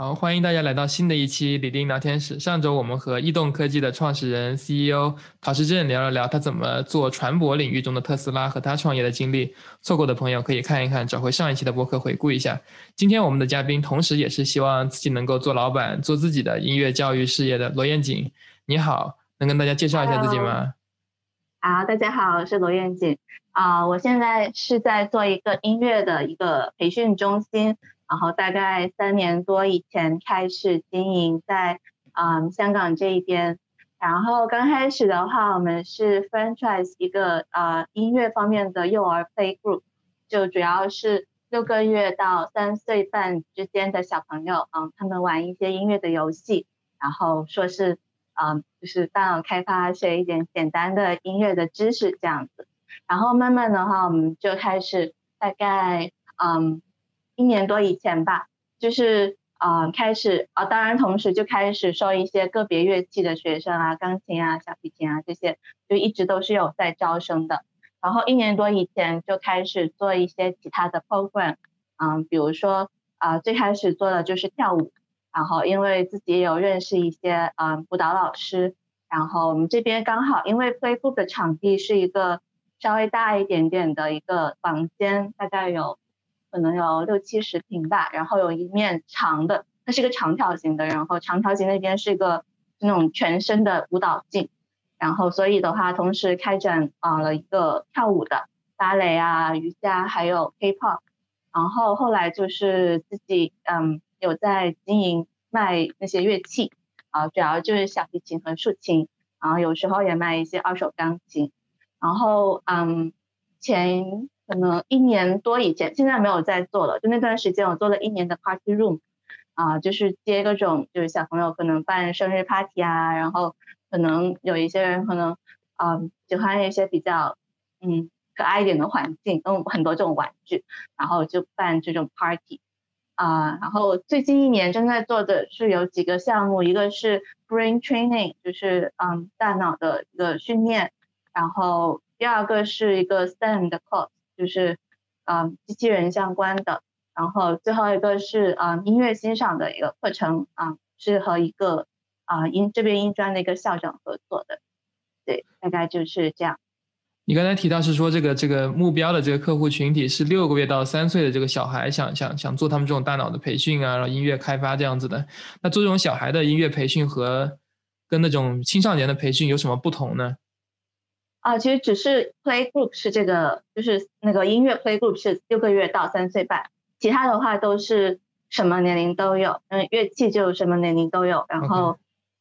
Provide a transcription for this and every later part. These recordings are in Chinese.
好，欢迎大家来到新的一期李丁聊天室。上周我们和易动科技的创始人 CEO 陶时正聊了聊他怎么做船舶领域中的特斯拉和他创业的经历。错过的朋友可以看一看，找回上一期的播客回顾一下。今天我们的嘉宾，同时也是希望自己能够做老板、做自己的音乐教育事业的罗燕锦。你好，能跟大家介绍一下自己吗？好，大家好，我是罗燕锦。啊，我现在是在做一个音乐的一个培训中心。然后大概三年多以前开始经营在嗯香港这一边，然后刚开始的话，我们是 franchise 一个呃音乐方面的幼儿 play group，就主要是六个月到三岁半之间的小朋友，嗯，他们玩一些音乐的游戏，然后说是嗯就是大脑开发，学一点简单的音乐的知识这样子，然后慢慢的话，我们就开始大概嗯。一年多以前吧，就是啊开始啊，当然同时就开始收一些个别乐器的学生啊，钢琴啊、小提琴啊这些，就一直都是有在招生的。然后一年多以前就开始做一些其他的 program，嗯，比如说啊最开始做的就是跳舞，然后因为自己也有认识一些嗯舞蹈老师，然后我们这边刚好因为 playbook 的场地是一个稍微大一点点的一个房间，大概有。可能有六七十平吧，然后有一面长的，它是一个长条形的，然后长条形那边是一个那种全身的舞蹈镜，然后所以的话，同时开展啊了一个跳舞的芭蕾啊、瑜伽还有 K-pop，然后后来就是自己嗯有在经营卖那些乐器啊，主要就是小提琴和竖琴，然后有时候也卖一些二手钢琴，然后嗯前。可能一年多以前，现在没有在做了。就那段时间，我做了一年的 party room，啊，就是接各种就是小朋友可能办生日 party 啊，然后可能有一些人可能啊喜欢一些比较嗯可爱一点的环境，用很多这种玩具，然后就办这种 party，啊，然后最近一年正在做的是有几个项目，一个是 brain training，就是嗯大脑的一个训练，然后第二个是一个 STEM 的 course。就是嗯机器人相关的，然后最后一个是啊音乐欣赏的一个课程啊，是和一个啊音这边音专的一个校长合作的，对，大概就是这样。你刚才提到是说这个这个目标的这个客户群体是六个月到三岁的这个小孩，想想想做他们这种大脑的培训啊，然后音乐开发这样子的。那做这种小孩的音乐培训和跟那种青少年的培训有什么不同呢？啊，其实只是 play group 是这个，就是那个音乐 play group 是六个月到三岁半，其他的话都是什么年龄都有，嗯，乐器就什么年龄都有，然后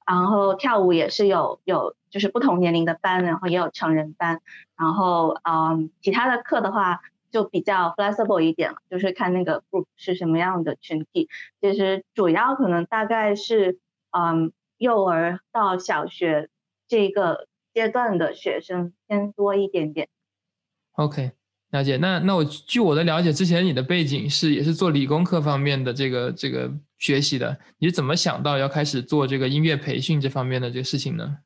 然后跳舞也是有有就是不同年龄的班，然后也有成人班，然后嗯，其他的课的话就比较 flexible 一点了，就是看那个 group 是什么样的群体，其实主要可能大概是嗯幼儿到小学这个。阶段的学生偏多一点点。OK，了解。那那我据我的了解，之前你的背景是也是做理工科方面的这个这个学习的，你是怎么想到要开始做这个音乐培训这方面的这个事情呢？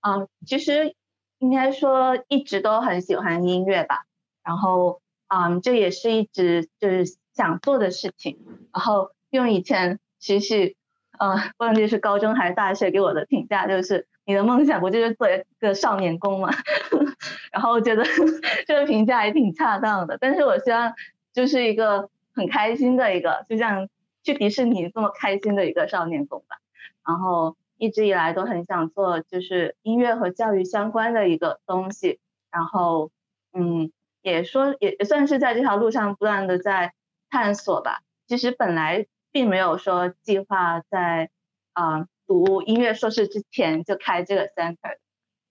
啊，其实应该说一直都很喜欢音乐吧。然后，嗯，这也是一直就是想做的事情。然后用以前其实，呃，忘记是高中还是大学给我的评价就是。你的梦想不就是做一个少年宫吗？然后我觉得 这个评价还挺恰当的。但是我希望就是一个很开心的一个，就像去迪士尼这么开心的一个少年宫吧。然后一直以来都很想做就是音乐和教育相关的一个东西。然后嗯，也说也也算是在这条路上不断的在探索吧。其实本来并没有说计划在啊。读音乐硕士之前就开这个 center，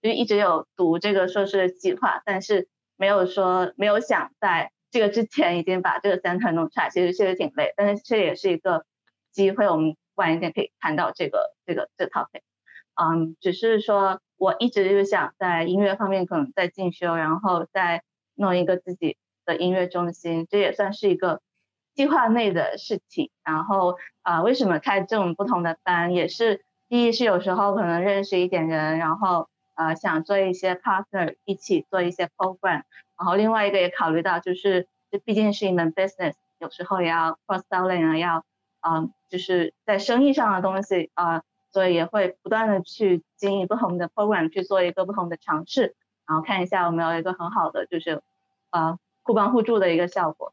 就一直有读这个硕士的计划，但是没有说没有想在这个之前已经把这个 center 弄出来，其实确实挺累，但是这也是一个机会，我们晚一点可以谈到这个这个这 topic。嗯，只是说我一直就是想在音乐方面可能在进修，然后再弄一个自己的音乐中心，这也算是一个。计划内的事情，然后啊，为什么开这种不同的班？也是第一是有时候可能认识一点人，然后呃想做一些 partner 一起做一些 program，然后另外一个也考虑到就是这毕竟是一门 business，有时候也要 cross selling 啊，要嗯，就是在生意上的东西啊，所以也会不断的去经营不同的 program，去做一个不同的尝试，然后看一下有没有一个很好的就是啊互帮互助的一个效果。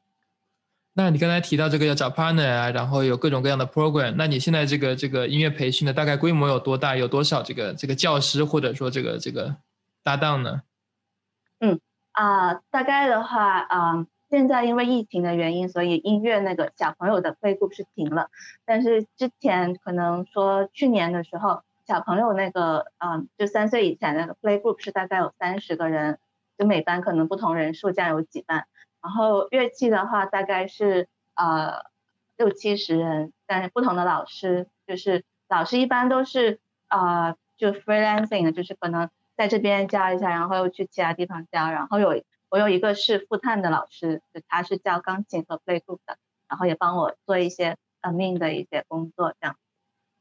那你刚才提到这个要找 partner 啊，然后有各种各样的 program，那你现在这个这个音乐培训的大概规模有多大？有多少这个这个教师或者说这个这个搭档呢？嗯啊，大概的话啊，现在因为疫情的原因，所以音乐那个小朋友的 play group 是停了。但是之前可能说去年的时候，小朋友那个嗯，就三岁以前那个 play group 是大概有三十个人，就每班可能不同人数这样有几班。然后乐器的话，大概是呃六七十人，但是不同的老师，就是老师一般都是呃就 freelancing 的，就是可能在这边教一下，然后又去其他地方教。然后有我有一个是复探的老师，就他是教钢琴和 play group 的，然后也帮我做一些 admin 的一些工作这样。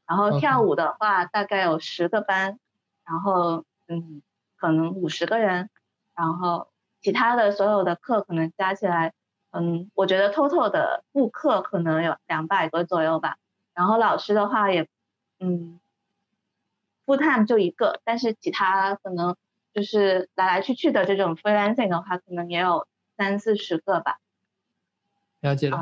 然后跳舞的话，大概有十个班，然后嗯可能五十个人，然后。其他的所有的课可能加起来，嗯，我觉得 total 的顾客可能有两百个左右吧。然后老师的话也，嗯，full time 就一个，但是其他可能就是来来去去的这种 freelancing 的话，可能也有三四十个吧。了解了。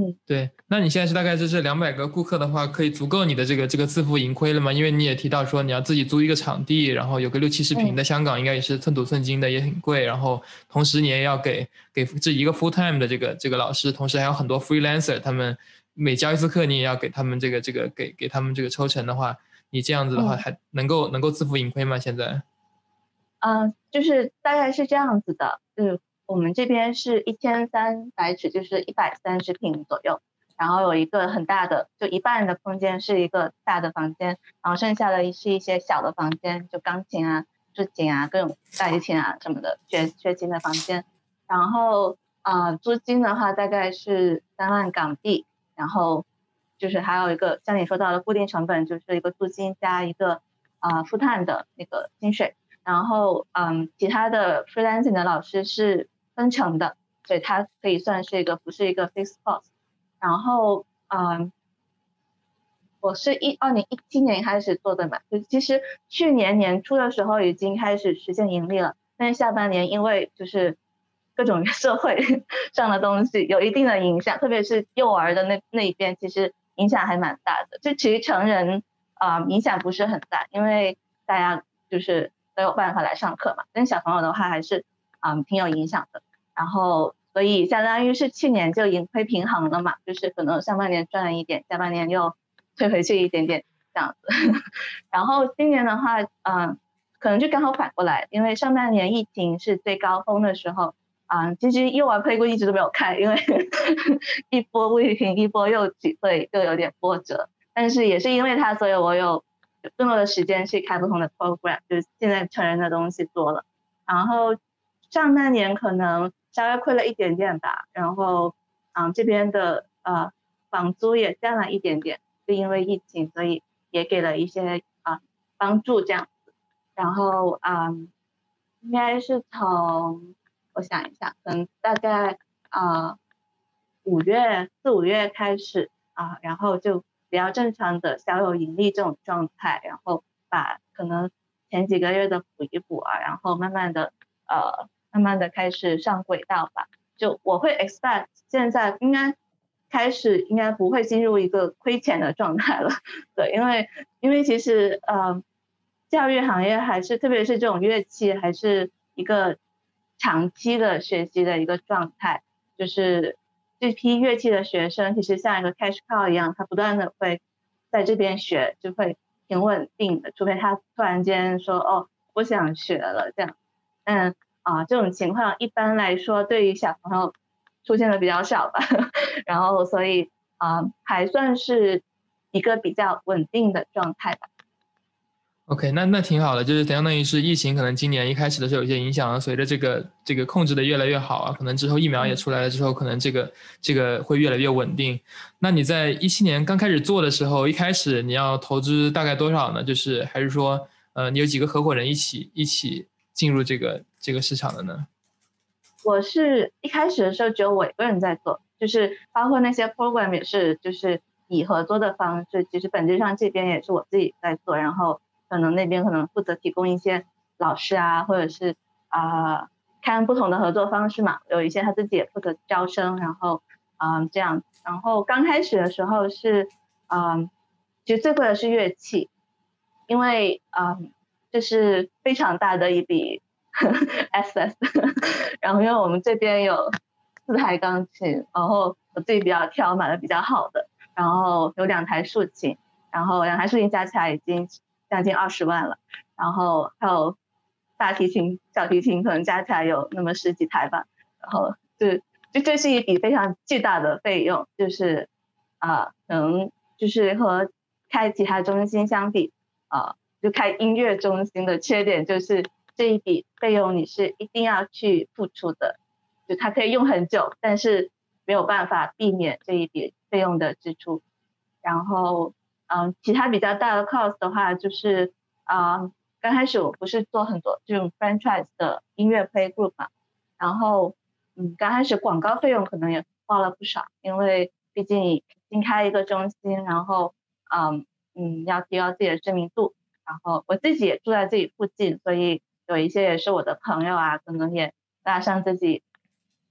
嗯，对，那你现在是大概就是两百个顾客的话，可以足够你的这个这个自负盈亏了吗？因为你也提到说你要自己租一个场地，然后有个六七十平的香港应该也是寸土寸金的，也很贵。然后同时你也要给给这一个 full time 的这个这个老师，同时还有很多 freelancer，他们每教一次课你也要给他们这个这个给给他们这个抽成的话，你这样子的话还能够能够自负盈亏吗？现在？嗯，就是大概是这样子的，嗯。我们这边是一千三百尺，就是一百三十平左右，然后有一个很大的，就一半的空间是一个大的房间，然后剩下的是一些小的房间，就钢琴啊、竖琴啊、各种大提琴啊什么的，学学琴的房间。然后啊，租金的话大概是三万港币，然后就是还有一个像你说到的固定成本，就是一个租金加一个啊负碳的那个薪水。然后嗯，其他的 freelancing 的老师是。分成的，所以它可以算是一个不是一个 fixed cost。然后，嗯，我是一二年一七年开始做的嘛，就其实去年年初的时候已经开始实现盈利了，但是下半年因为就是各种社会 上的东西有一定的影响，特别是幼儿的那那一边，其实影响还蛮大的。就其实成人啊影响不是很大，因为大家就是都有办法来上课嘛，但小朋友的话还是嗯挺有影响的。然后，所以相当于是去年就盈亏平衡了嘛，就是可能上半年赚了一点，下半年又 退回去一点点这样子。然后今年的话，嗯，可能就刚好反过来，因为上半年疫情是最高峰的时候，啊，其实幼儿配过一直都没有开，因为 一波未平一波又起，所以就有点波折。但是也是因为它，所以我有更多的时间去开不同的 program，就是现在成人的东西多了。然后上半年可能。稍微亏了一点点吧，然后，嗯，这边的呃房租也降了一点点，就因为疫情，所以也给了一些啊帮助这样子。然后，嗯，应该是从我想一下，可能大概啊五月四五月开始啊，然后就比较正常的小有盈利这种状态，然后把可能前几个月的补一补啊，然后慢慢的呃。慢慢的开始上轨道吧，就我会 expect 现在应该开始应该不会进入一个亏钱的状态了，对，因为因为其实呃教育行业还是特别是这种乐器还是一个长期的学习的一个状态，就是这批乐器的学生其实像一个 cash cow 一样，他不断的会在这边学，就会挺稳定的，除非他突然间说哦不想学了。这样，嗯。啊，这种情况一般来说对于小朋友出现的比较少吧，然后所以啊还算是一个比较稳定的状态吧。OK，那那挺好的，就是相当于是疫情可能今年一开始的时候有些影响，随着这个这个控制的越来越好啊，可能之后疫苗也出来了之后，可能这个这个会越来越稳定。那你在一七年刚开始做的时候，一开始你要投资大概多少呢？就是还是说呃你有几个合伙人一起一起进入这个？这个市场的呢？我是一开始的时候只有我一个人在做，就是包括那些 program 也是，就是以合作的方式，其实本质上这边也是我自己在做，然后可能那边可能负责提供一些老师啊，或者是啊看不同的合作方式嘛，有一些他自己也负责招生，然后嗯这样，然后刚开始的时候是嗯，其实最贵的是乐器，因为嗯这是非常大的一笔 SS，然后因为我们这边有四台钢琴，然后我自己比较挑，买的比较好的。然后有两台竖琴，然后两台竖琴加起来已经将近二十万了，然后还有大提琴、小提琴可能加起来有那么十几台吧，然后就就这是一笔非常巨大的费用，就是啊，能就是和开其他中心相比，啊，就开音乐中心的缺点就是这一笔费用你是一定要去付出的，就它可以用很久，但是没有办法避免这一笔。费用的支出，然后嗯，其他比较大的 cost 的话，就是啊，刚开始我不是做很多这种 franchise 的音乐 play group 嘛，然后嗯，刚开始广告费用可能也花了不少，因为毕竟新开一个中心，然后嗯嗯，要提高自己的知名度，然后我自己也住在自己附近，所以有一些也是我的朋友啊，可能也拉上自己。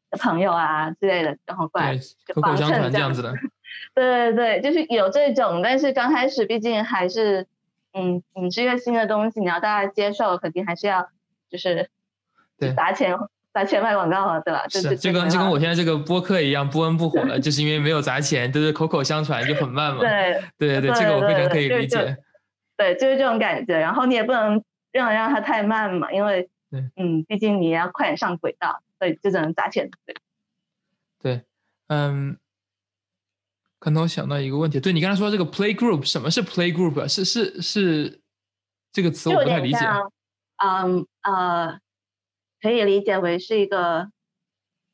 的朋友啊之类的，然后过来口口相传这样子的。对对对，就是有这种，但是刚开始毕竟还是，嗯，你是一个新的东西，你要大家接受，肯定还是要就是对砸钱砸钱卖广告啊，对吧？是，就跟就跟我现在这个播客一样，不温不火了，就是因为没有砸钱，都是口口相传，就很慢嘛。对对对，这个我非常可以理解。对，就是这种感觉。然后你也不能让让它太慢嘛，因为嗯，毕竟你要快点上轨道。所以，就只能砸钱。对，对，嗯，可能我想到一个问题，对你刚才说这个 play group，什么是 play group？是是是这个词我不太理解。嗯呃，可以理解为是一个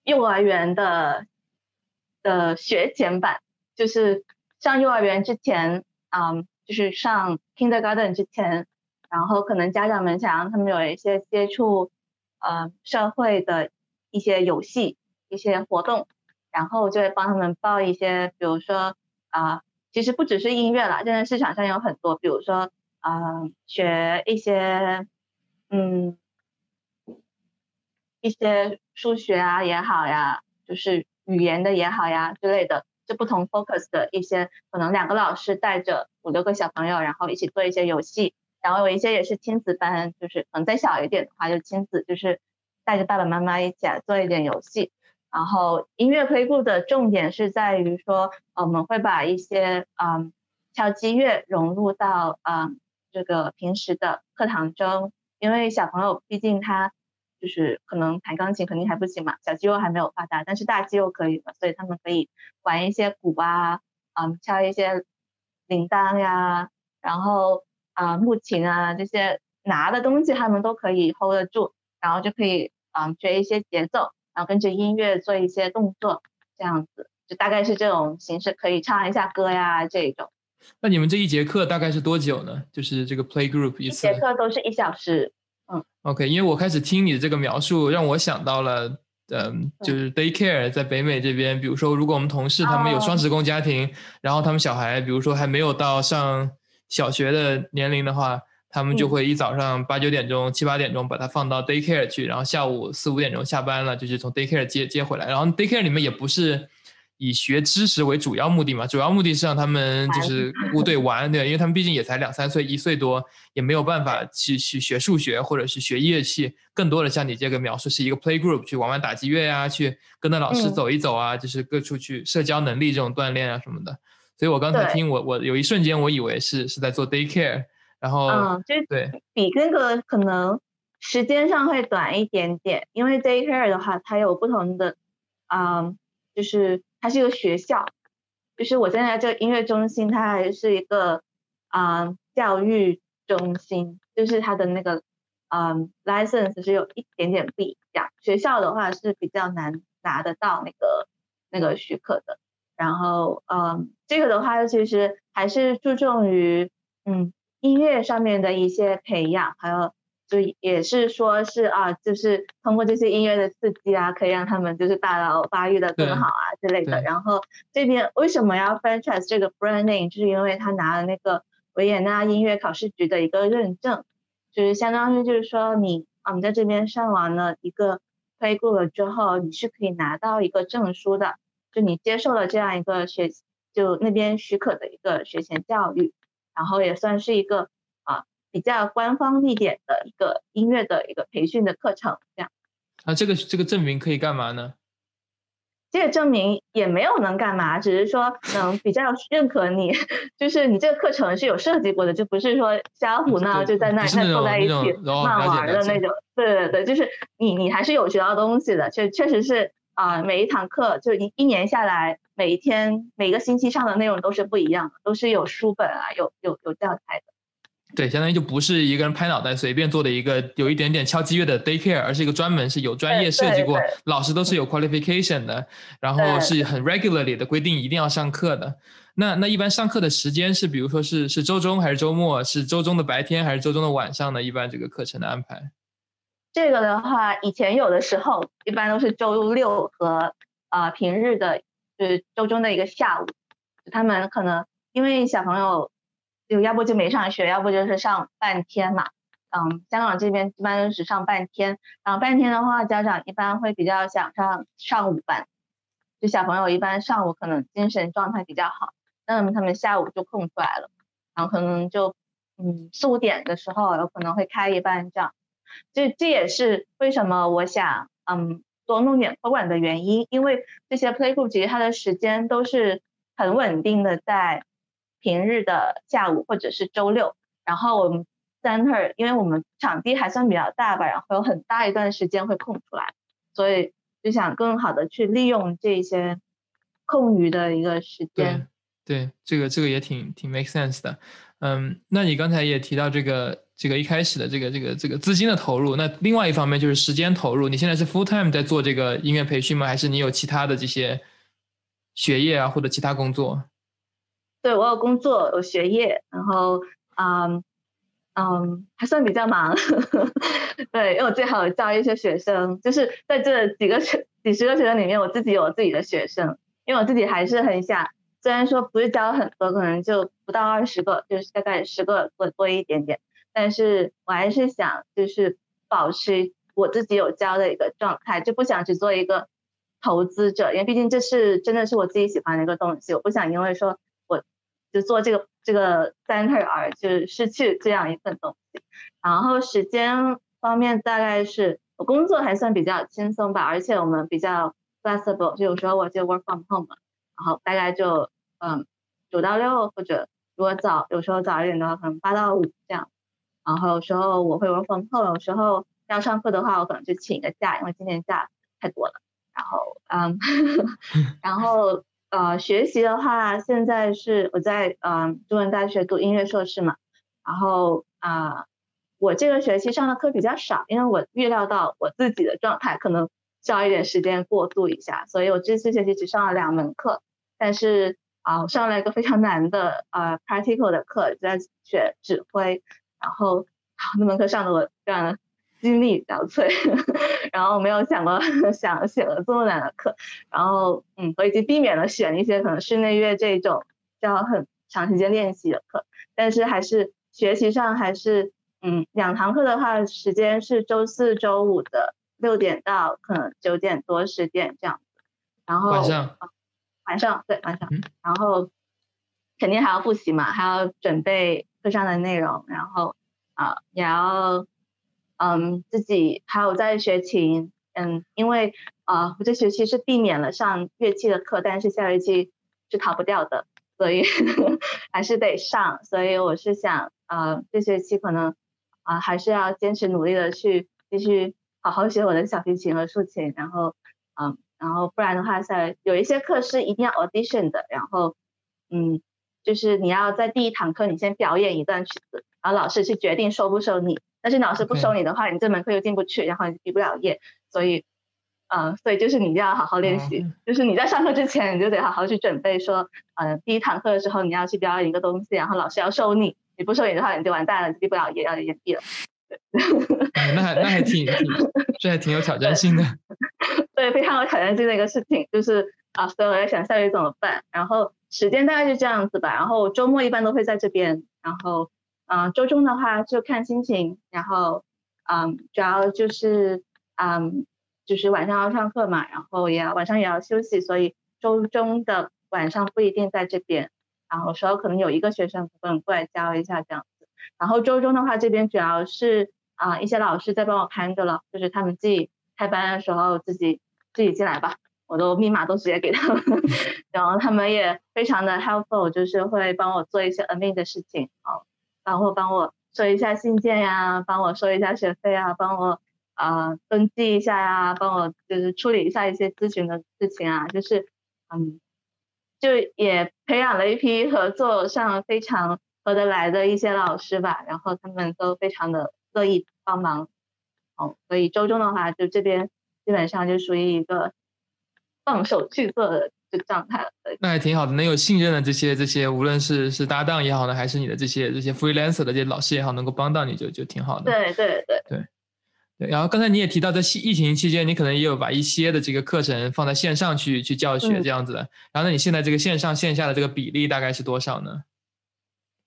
幼儿园的的学前版，就是上幼儿园之前，嗯，就是上 kindergarten 之前，然后可能家长们想让他们有一些接触，呃，社会的。一些游戏、一些活动，然后就会帮他们报一些，比如说啊，其实不只是音乐了，现在市场上有很多，比如说啊，学一些嗯一些数学啊也好呀，就是语言的也好呀之类的，就不同 focus 的一些，可能两个老师带着五六个小朋友，然后一起做一些游戏，然后有一些也是亲子班，就是可能再小一点的话，就亲子就是。带着爸爸妈妈一起来做一点游戏，然后音乐 play group 的重点是在于说，我们会把一些嗯敲击乐融入到嗯这个平时的课堂中，因为小朋友毕竟他就是可能弹钢琴肯定还不行嘛，小肌肉还没有发达，但是大肌肉可以嘛，所以他们可以玩一些鼓啊，嗯敲一些铃铛呀，然后啊木琴啊这些拿的东西他们都可以 hold 得住。然后就可以嗯学一些节奏，然后跟着音乐做一些动作，这样子就大概是这种形式，可以唱一下歌呀这种。那你们这一节课大概是多久呢？就是这个 play group 一次。节课都是一小时。嗯。OK，因为我开始听你的这个描述，让我想到了，嗯，就是 daycare 在北美这边，比如说如果我们同事他们有双职工家庭，然后他们小孩比如说还没有到上小学的年龄的话。他们就会一早上八九点钟、七八点钟把它放到 daycare 去，然后下午四五点钟下班了，就是从 daycare 接接回来。然后 daycare 里面也不是以学知识为主要目的嘛，主要目的是让他们就是 部队玩，对，因为他们毕竟也才两三岁、一岁多，也没有办法去去学数学或者是学乐器，更多的像你这个描述是一个 play group 去玩玩打击乐呀，去跟着老师走一走啊，就是各处去社交能力这种锻炼啊什么的。所以我刚才听我我有一瞬间我以为是是在做 daycare。然后，嗯，就是对比那个可能时间上会短一点点，因为 daycare 的话，它有不同的，嗯，就是它是一个学校，就是我现在这个音乐中心，它还是一个，嗯，教育中心，就是它的那个，嗯，license 是有一点点不一样。学校的话是比较难拿得到那个那个许可的。然后，嗯，这个的话其实还是注重于，嗯。音乐上面的一些培养，还有就也是说是啊，就是通过这些音乐的刺激啊，可以让他们就是大脑发育的更好啊之类的。然后这边为什么要 franchise 这个 brand name，就是因为他拿了那个维也纳音乐考试局的一个认证，就是相当于就是说你啊，你在这边上完了一个 play group 了之后，你是可以拿到一个证书的，就你接受了这样一个学就那边许可的一个学前教育，然后也算是一个啊。比较官方一点的一个音乐的一个培训的课程，这样。那这个这个证明可以干嘛呢？这个证明也没有能干嘛，只是说能比较认可你，就是你这个课程是有设计过的，就不是说瞎胡闹就在那那坐在一起乱玩的那种。对对对，就是你你还是有学到东西的，确确实是啊，每一堂课就一一年下来，每一天每个星期上的内容都是不一样的，都是有书本啊，有有有教材的。对，相当于就不是一个人拍脑袋随便做的一个有一点点敲击乐的 daycare，而是一个专门是有专业设计过，老师都是有 qualification 的，然后是很 regularly 的规定一定要上课的。那那一般上课的时间是，比如说是是周中还是周末？是周中的白天还是周中的晚上呢？一般这个课程的安排？这个的话，以前有的时候一般都是周六和呃平日的，就是周中的一个下午，他们可能因为小朋友。就要不就没上学，要不就是上半天嘛。嗯，香港这边一般都是上半天，然后半天的话，家长一般会比较想上上午班。就小朋友一般上午可能精神状态比较好，那么他们下午就空出来了，然后可能就嗯四五点的时候有可能会开一班这样。这这也是为什么我想嗯多弄点托管的原因，因为这些 play group 其实它的时间都是很稳定的在。平日的下午或者是周六，然后我们 center 因为我们场地还算比较大吧，然后有很大一段时间会空出来，所以就想更好的去利用这些空余的一个时间。对，这个这个也挺挺 make sense 的。嗯，那你刚才也提到这个这个一开始的这个这个这个资金的投入，那另外一方面就是时间投入。你现在是 full time 在做这个音乐培训吗？还是你有其他的这些学业啊或者其他工作？对我有工作有学业，然后嗯嗯还算比较忙，对，因为我最好教一些学生，就是在这几个学几十个学生里面，我自己有自己的学生，因为我自己还是很想，虽然说不是教很多，可能就不到二十个，就是大概十个多多一点点，但是我还是想就是保持我自己有教的一个状态，就不想只做一个投资者，因为毕竟这是真的是我自己喜欢的一个东西，我不想因为说我。就做这个这个 center 而就失去这样一份东西，然后时间方面大概是我工作还算比较轻松吧，而且我们比较 flexible，就有时候我就 work from home 嘛，然后大概就嗯九到六或者如果早有时候早一点的话可能八到五这样，然后有时候我会 work from home，有时候要上课的话我可能就请一个假，因为今天假太多了，然后嗯 然后。呃，学习的话，现在是我在嗯中文大学读音乐硕士嘛，然后啊，我这个学期上的课比较少，因为我预料到我自己的状态可能需要一点时间过渡一下，所以我这次学期只上了两门课，但是啊，我上了一个非常难的呃 practical 的课，在学指挥，然后那门课上的我非常的。心力交瘁，然后没有想过 想选了这么难的课，然后嗯，我已经避免了选一些可能室内乐这种要很长时间练习的课，但是还是学习上还是嗯，两堂课的话时间是周四周五的六点到可能九点多十点这样子，然后晚上晚上对晚上，然后肯定还要复习嘛，还要准备课上的内容，然后啊也要。嗯，自己还有在学琴，嗯，因为啊，我这学期是避免了上乐器的课，但是下学期是逃不掉的，所以 还是得上。所以我是想，呃，这学期可能啊，还是要坚持努力的去继续好好学我的小提琴和竖琴，然后，嗯，然后不然的话，在有一些课是一定要 audition 的，然后，嗯，就是你要在第一堂课你先表演一段曲子，然后老师去决定收不收你。但是老师不收你的话，你这门课又进不去，然后你毕不了业，所以，呃，所以就是你要好好练习，就是你在上课之前你就得好好去准备，说，呃，第一堂课的时候你要去表演一个东西，然后老师要收你，你不收你的话你就完蛋了，毕不了业要延毕了。那还那还挺，这还挺有挑战性的。对，非常有挑战性的一个事情，就是啊，所以我在想下雨怎么办。然后时间大概是这样子吧。然后周末一般都会在这边，然后嗯，周中的话就看心情。然后嗯，主要就是嗯，就是晚上要上课嘛，然后也要晚上也要休息，所以周中的晚上不一定在这边。然后有时候可能有一个学生可能过来教一下这样。然后周中的话，这边主要是啊一些老师在帮我看着了，就是他们自己开班的时候自己。自己进来吧，我的密码都直接给他们，然后他们也非常的 helpful，就是会帮我做一些 admin 的事情，好，然后帮我收一下信件呀，帮我收一下学费啊，帮我啊登记一下呀，帮我就是处理一下一些咨询的事情啊，就是嗯，就也培养了一批合作上非常合得来的一些老师吧，然后他们都非常的乐意帮忙，哦，所以周中的话就这边。基本上就属于一个放手去做的这个状态了。那还挺好的，能有信任的这些这些，无论是是搭档也好呢，还是你的这些这些 freelancer 的这些老师也好，能够帮到你就就挺好的。对对对对对。然后刚才你也提到，在疫情期间，你可能也有把一些的这个课程放在线上去去教学这样子的。然后，那你现在这个线上线下的这个比例大概是多少呢？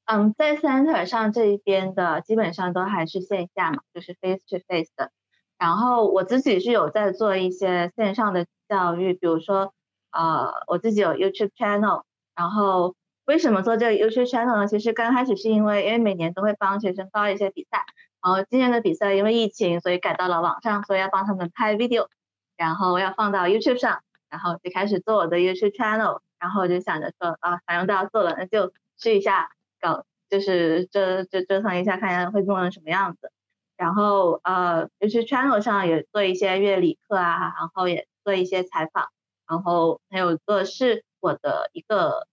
嗯，在 center 上这一边的基本上都还是线下嘛，就是 face to face 的。然后我自己是有在做一些线上的教育，比如说，呃，我自己有 YouTube channel。然后为什么做这个 YouTube channel 呢？其实刚开始是因为，因为每年都会帮学生报一些比赛，然后今年的比赛因为疫情，所以改到了网上，所以要帮他们拍 video，然后要放到 YouTube 上，然后就开始做我的 YouTube channel。然后我就想着说，啊，反正都要做了，那就试一下搞，就是折折折腾一下，看一下会弄成什么样子。然后呃，就是 channel 上也做一些乐理课啊，然后也做一些采访，然后还有一个是我的一个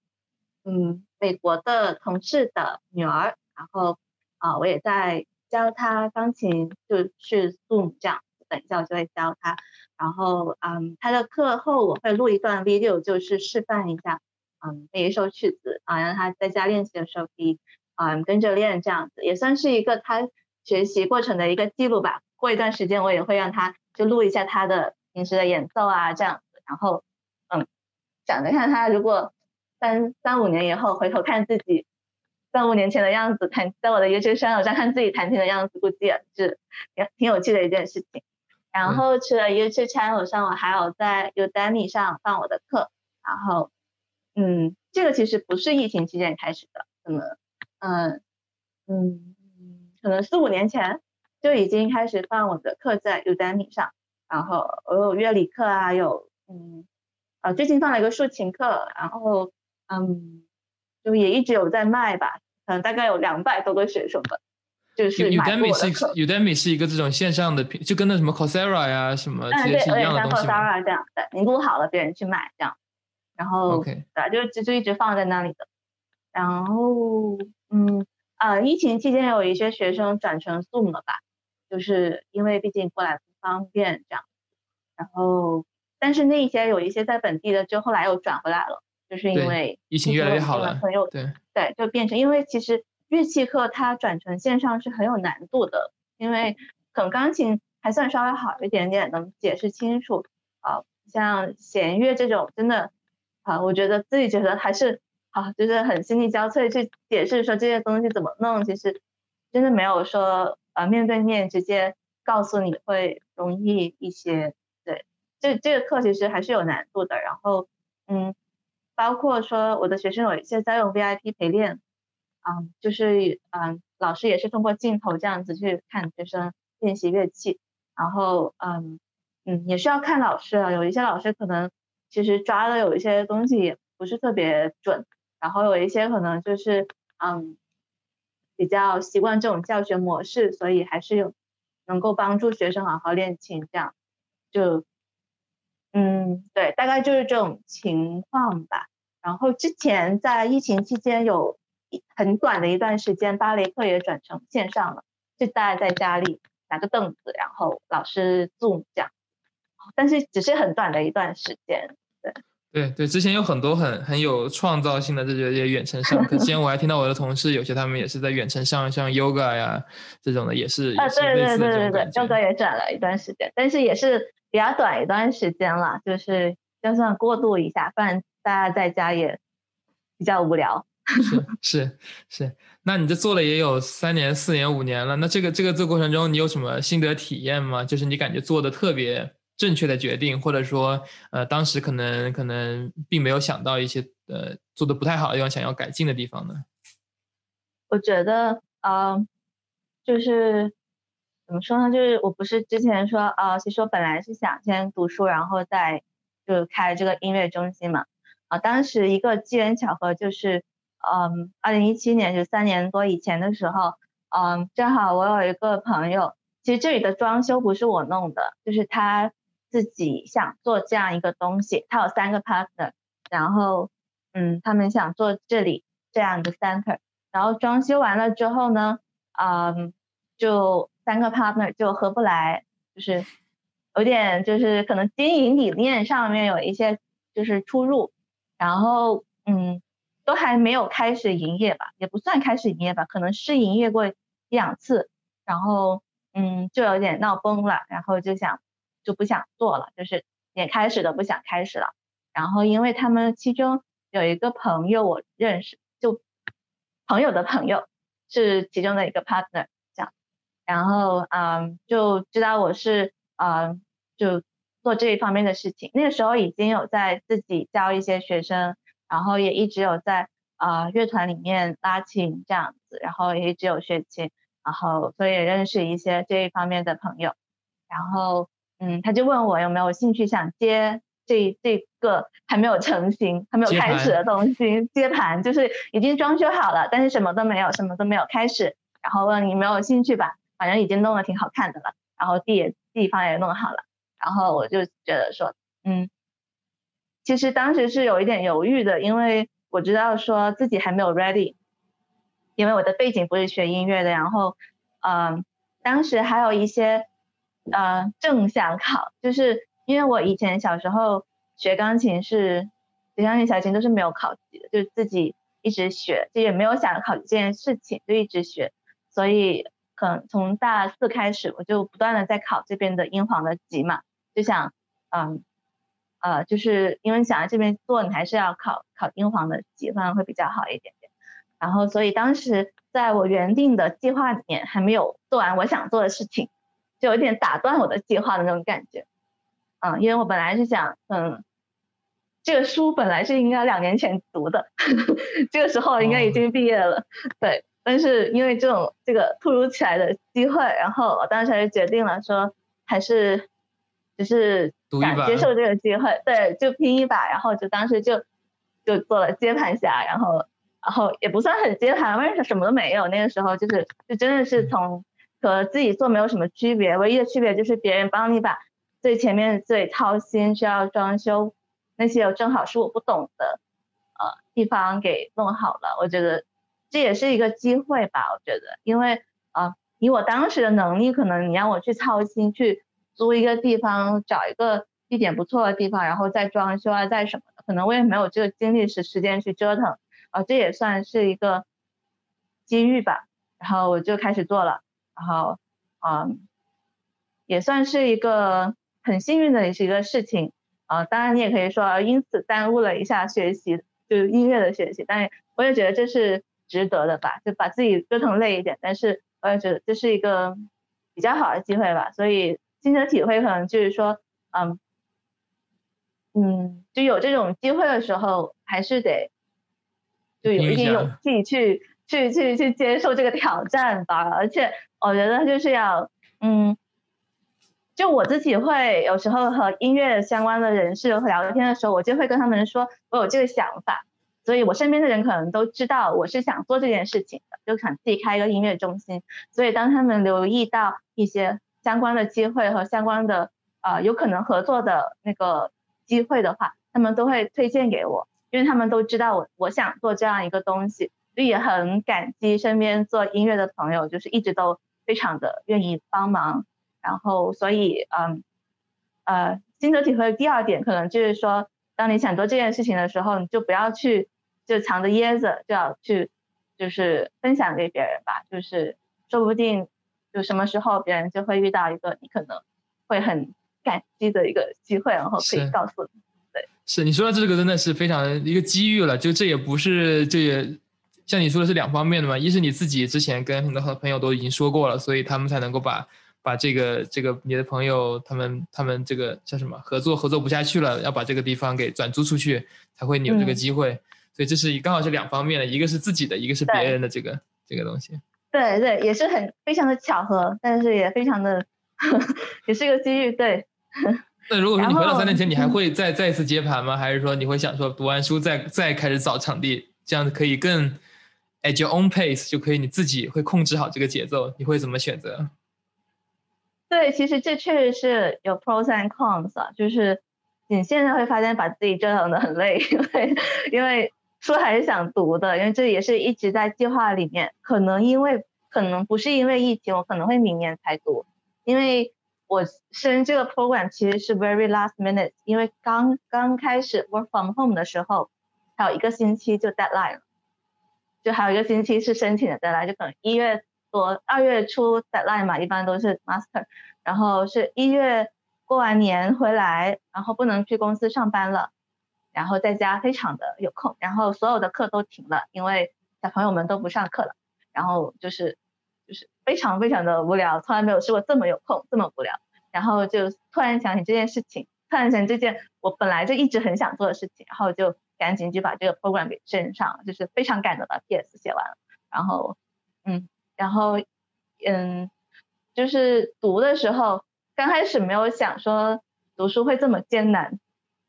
嗯美国的同事的女儿，然后啊我也在教她钢琴，就是 Zoom 这样，等一下我就会教她，然后嗯她的课后我会录一段 video，就是示范一下嗯每一首曲子啊，让他在家练习的时候可以嗯跟着练这样子，也算是一个他。学习过程的一个记录吧。过一段时间，我也会让他就录一下他的平时的演奏啊，这样子。然后，嗯，想着看他如果三三五年以后回头看自己三五年前的样子，弹在我的 YouTube channel 上看自己弹琴的样子，估计也是挺挺有趣的一件事情。然后除了 YouTube channel 上，我还有在 Udemy 上放我的课。然后，嗯，这个其实不是疫情期间开始的，可能，嗯，嗯。可能四五年前就已经开始放我的课在 Udemy 上，然后我有乐理课啊，有嗯呃最近放了一个竖琴课，然后嗯就也一直有在卖吧，可能大概有两百多个学生吧，就是 Udemy 是。Udemy 是一个这种线上的，就跟那什么 Coursera 呀什么这些是一样的东西。Coursera 这样，对，你录好了别人去买这样，然后对，就就就一直放在那里的，然后嗯。呃，疫情期间有一些学生转成 Zoom 了吧，就是因为毕竟过来不方便这样。然后，但是那一些有一些在本地的，就后来又转回来了，就是因为疫情越来越好了。朋友对对，就变成因为其实乐器课它转成线上是很有难度的，因为可能钢琴还算稍微好一点点，能解释清楚啊，像弦乐这种真的啊，我觉得自己觉得还是。啊，就是很心力交瘁去解释说这些东西怎么弄，其实真的没有说呃面对面直接告诉你会容易一些。对，这这个课其实还是有难度的。然后嗯，包括说我的学生有一些在用 VIP 陪练，嗯，就是嗯老师也是通过镜头这样子去看学生练习乐器，然后嗯嗯也是要看老师啊，有一些老师可能其实抓的有一些东西也不是特别准。然后有一些可能就是，嗯，比较习惯这种教学模式，所以还是有能够帮助学生好好练琴，这样就，嗯，对，大概就是这种情况吧。然后之前在疫情期间有很短的一段时间，芭蕾课也转成线上了，就大家在家里拿个凳子，然后老师 Zoom 讲，但是只是很短的一段时间，对。对对，之前有很多很很有创造性的这些远程上课，之前我还听到我的同事有些他们也是在远程上像 yoga 呀这种的，也是啊，对对对对对，yoga 也转了一段时间，但是也是比较短一段时间了，就是就算过渡一下，不然大家在家也比较无聊。是是是，那你这做了也有三年、四年、五年了，那这个这个做过程中你有什么心得体验吗？就是你感觉做的特别。正确的决定，或者说，呃，当时可能可能并没有想到一些呃做的不太好的地方，想要改进的地方呢？我觉得，呃，就是怎么说呢？就是我不是之前说，啊，其实我本来是想先读书，然后再就开这个音乐中心嘛。啊，当时一个机缘巧合，就是，嗯，二零一七年就三年多以前的时候，嗯，正好我有一个朋友，其实这里的装修不是我弄的，就是他。自己想做这样一个东西，他有三个 partner，然后，嗯，他们想做这里这样的 center，然后装修完了之后呢，嗯，就三个 partner 就合不来，就是有点就是可能经营理念上面有一些就是出入，然后，嗯，都还没有开始营业吧，也不算开始营业吧，可能试营业过一两次，然后，嗯，就有点闹崩了，然后就想。就不想做了，就是也开始的不想开始了。然后因为他们其中有一个朋友我认识，就朋友的朋友是其中的一个 partner 这样。然后嗯，就知道我是嗯就做这一方面的事情。那个时候已经有在自己教一些学生，然后也一直有在啊乐团里面拉琴这样子，然后也一直有学琴，然后所以认识一些这一方面的朋友，然后。嗯，他就问我有没有兴趣想接这这个还没有成型、还没有开始的东西，接盘就是已经装修好了，但是什么都没有，什么都没有开始。然后问你没有兴趣吧，反正已经弄得挺好看的了，然后地也地方也弄好了。然后我就觉得说，嗯，其实当时是有一点犹豫的，因为我知道说自己还没有 ready，因为我的背景不是学音乐的，然后嗯，当时还有一些。呃，正想考，就是因为我以前小时候学钢琴是学钢琴、小琴都是没有考级的，就自己一直学，就也没有想考这件事情，就一直学，所以可能从大四开始，我就不断的在考这边的英皇的级嘛，就想，嗯，呃，就是因为想在这边做，你还是要考考英皇的级，可能会比较好一点点。然后，所以当时在我原定的计划里面，还没有做完我想做的事情。就有点打断我的计划的那种感觉，嗯，因为我本来是想，嗯，这个书本来是应该两年前读的，这个时候应该已经毕业了，对，但是因为这种这个突如其来的机会，然后我当时还是决定了说，还是只是想接受。这个机会，对，就拼一把，然后就当时就就做了接盘侠，然后然后也不算很接盘，为什么都没有，那个时候就是就真的是从。和自己做没有什么区别，唯一的区别就是别人帮你把最前面最操心需要装修那些正好是我不懂的呃地方给弄好了。我觉得这也是一个机会吧。我觉得，因为啊，以我当时的能力，可能你让我去操心去租一个地方，找一个地点不错的地方，然后再装修啊，再什么的，可能我也没有这个精力时时间去折腾啊。这也算是一个机遇吧。然后我就开始做了。然后，嗯，也算是一个很幸运的一个事情，啊，当然你也可以说因此耽误了一下学习，就是音乐的学习，但是我也觉得这是值得的吧，就把自己折腾累一点，但是我也觉得这是一个比较好的机会吧，所以心得体会可能就是说，嗯，嗯，就有这种机会的时候，还是得就有一点勇气去。去去去接受这个挑战吧，而且我觉得就是要，嗯，就我自己会有时候和音乐相关的人士聊天的时候，我就会跟他们说我有这个想法，所以我身边的人可能都知道我是想做这件事情的，就想自己开一个音乐中心。所以当他们留意到一些相关的机会和相关的呃有可能合作的那个机会的话，他们都会推荐给我，因为他们都知道我我想做这样一个东西。所以也很感激身边做音乐的朋友，就是一直都非常的愿意帮忙。然后，所以，嗯，呃，心得体会第二点可能就是说，当当你想做这件事情的时候，你就不要去就藏着掖着，就要去就是分享给别人吧，就是说不定就什么时候别人就会遇到一个你可能会很感激的一个机会，然后可以告诉你。对，是你说的这个真的是非常一个机遇了，就这也不是这也像你说的是两方面的嘛，一是你自己之前跟很多好朋友都已经说过了，所以他们才能够把。把这个这个你的朋友他们他们这个叫什么合作合作不下去了，要把这个地方给转租出去，才会有这个机会。所以这是刚好是两方面的，一个是自己的，一个是别人的这个这个东西。对对，也是很非常的巧合，但是也非常的 也是一个机遇。对。那如果说你回到三年前，你还会再再一次接盘吗？还是说你会想说读完书再再开始找场地，这样子可以更 at your own pace 就可以你自己会控制好这个节奏？你会怎么选择？对，其实这确实是有 pros and cons 啊，就是你现在会发现把自己折腾的很累，因为因为书还是想读的，因为这也是一直在计划里面。可能因为可能不是因为疫情，我可能会明年才读，因为我升这个 program 其实是 very last minute，因为刚刚开始 work from home 的时候，还有一个星期就 deadline 了，就还有一个星期是申请的 deadline，就可能一月。多二月初 deadline 嘛，一般都是 master，然后是一月过完年回来，然后不能去公司上班了，然后在家非常的有空，然后所有的课都停了，因为小朋友们都不上课了，然后就是就是非常非常的无聊，从来没有试过这么有空，这么无聊，然后就突然想起这件事情，突然想这件我本来就一直很想做的事情，然后就赶紧就把这个 program 给升上，就是非常赶的把 PS 写完了，然后嗯。然后，嗯，就是读的时候，刚开始没有想说读书会这么艰难，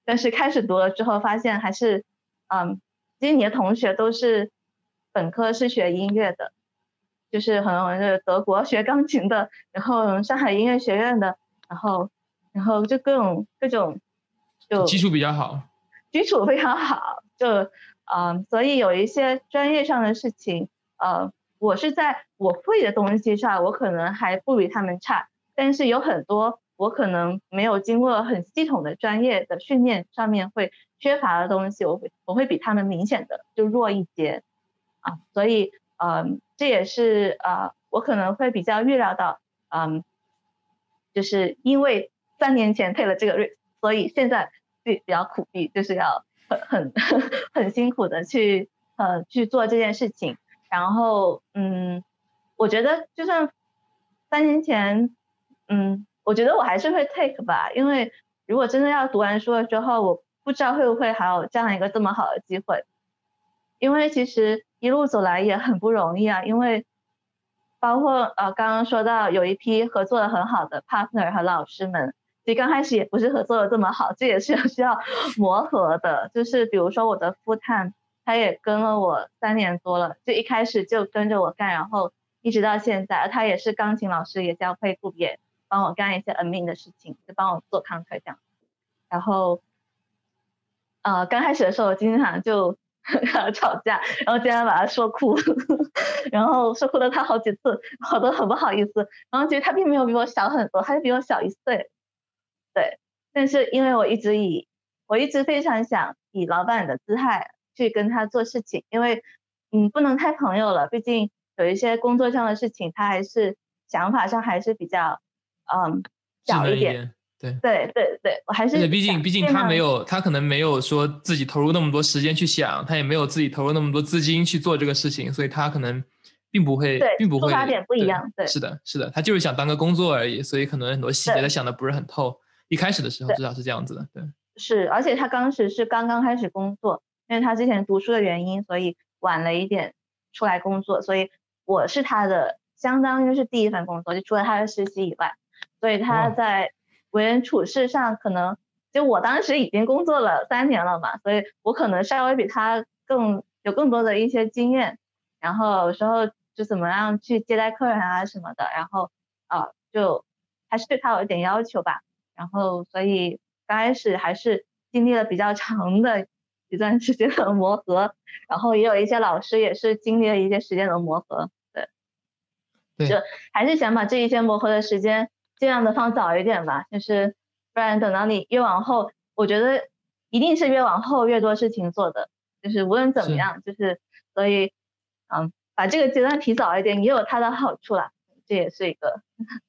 但是开始读了之后，发现还是，嗯，其实你的同学都是本科是学音乐的，就是可能是德国学钢琴的，然后上海音乐学院的，然后，然后就各种各种，就基础比较好，基础非常好，就，嗯，所以有一些专业上的事情，呃。我是在我会的东西上，我可能还不比他们差，但是有很多我可能没有经过很系统的专业的训练上面会缺乏的东西，我会我会比他们明显的就弱一截啊，所以嗯，这也是呃我可能会比较预料到，嗯，就是因为三年前配了这个瑞，所以现在比比较苦逼，就是要很很很辛苦的去呃去做这件事情。然后，嗯，我觉得就算三年前，嗯，我觉得我还是会 take 吧，因为如果真的要读完书了之后，我不知道会不会还有这样一个这么好的机会，因为其实一路走来也很不容易啊，因为包括呃刚刚说到有一批合作的很好的 partner 和老师们，其实刚开始也不是合作的这么好，这也是需要 磨合的，就是比如说我的 full time。他也跟了我三年多了，就一开始就跟着我干，然后一直到现在，他也是钢琴老师，也教配布，也帮我干一些 admin 的事情，就帮我做 c o n t 这样。然后，呃，刚开始的时候我经常就 吵架，然后经常把他说哭，然后说哭了他好几次，我都很不好意思。然后其实他并没有比我小很多，他就比我小一岁，对。但是因为我一直以我一直非常想以老板的姿态。去跟他做事情，因为嗯不能太朋友了，毕竟有一些工作上的事情，他还是想法上还是比较嗯小一点。对对对对，我还是。毕竟毕竟他没有，他可能没有说自己投入那么多时间去想，他也没有自己投入那么多资金去做这个事情，所以他可能并不会，并不会。出发点不一样，对。是的，是的，他就是想当个工作而已，所以可能很多细节他想的不是很透。一开始的时候至少是这样子的，对。是，而且他当时是刚刚开始工作。因为他之前读书的原因，所以晚了一点出来工作，所以我是他的相当于是第一份工作，就除了他的实习以外，所以他在为人处事上可能就我当时已经工作了三年了嘛，所以我可能稍微比他更有更多的一些经验，然后有时候就怎么样去接待客人啊什么的，然后啊就还是对他有一点要求吧，然后所以刚开始还是经历了比较长的。一段时间的磨合，然后也有一些老师也是经历了一些时间的磨合，对，就还是想把这一些磨合的时间尽量的放早一点吧，就是不然等到你越往后，我觉得一定是越往后越多事情做的，就是无论怎么样，就是所以，嗯，把这个阶段提早一点也有它的好处啦，这也是一个。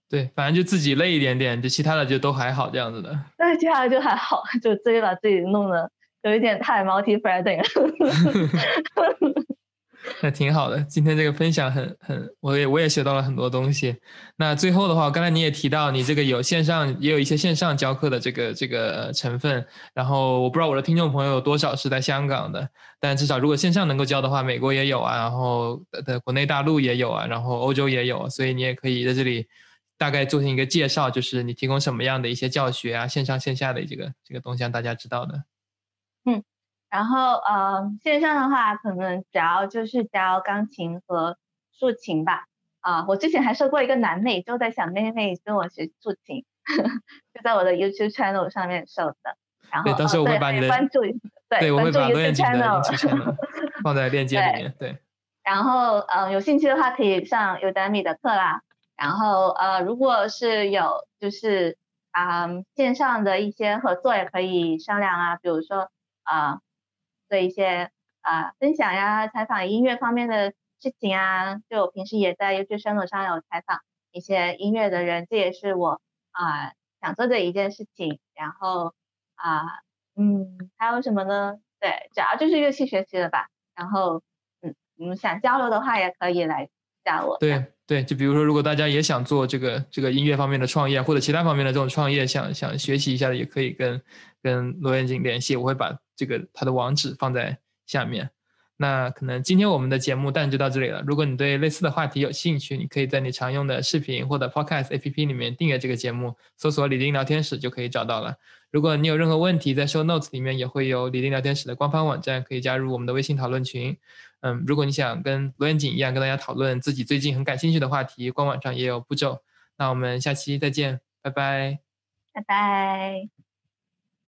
对，反正就自己累一点点，就其他的就都还好这样子的。那其他的就还好，就自己把自己弄得有一点太 multi threading 了。那挺好的，今天这个分享很很，我也我也学到了很多东西。那最后的话，刚才你也提到你这个有线上也有一些线上教课的这个这个成分，然后我不知道我的听众朋友有多少是在香港的，但至少如果线上能够教的话，美国也有啊，然后的国内大陆也有啊，然后欧洲也有，所以你也可以在这里大概做成一个介绍，就是你提供什么样的一些教学啊，线上线下的这个这个东西让大家知道的。嗯。然后，呃，线上的话，可能主要就是教钢琴和竖琴吧。啊，我之前还收过一个男妹，就在想妹妹跟我学竖琴，就在我的 YouTube channel 上面收的。然后，对，到时候我会把你的关注，对，我会把罗燕锦的 channel 放在链接 里面。对。然后，呃，有兴趣的话可以上 Udemy 的课啦。然后，呃，如果是有就是啊线上的一些合作，也可以商量啊，比如说啊。做一些啊分享呀、采访音乐方面的事情啊，就我平时也在 YouTube channel 上有采访一些音乐的人，这也是我啊想做的一件事情。然后啊，嗯，还有什么呢？对，主要就是乐器学习的吧。然后，嗯，你们想交流的话，也可以来加我。对对，就比如说，如果大家也想做这个这个音乐方面的创业，或者其他方面的这种创业，想想学习一下的，也可以跟跟罗元景联系，我会把。这个它的网址放在下面。那可能今天我们的节目但就到这里了。如果你对类似的话题有兴趣，你可以在你常用的视频或者 Podcast APP 里面订阅这个节目，搜索“李丁聊天室”就可以找到了。如果你有任何问题，在 Show Notes 里面也会有李丁聊天室的官方网站，可以加入我们的微信讨论群。嗯，如果你想跟罗远景一样跟大家讨论自己最近很感兴趣的话题，官网上也有步骤。那我们下期再见，拜拜，拜拜。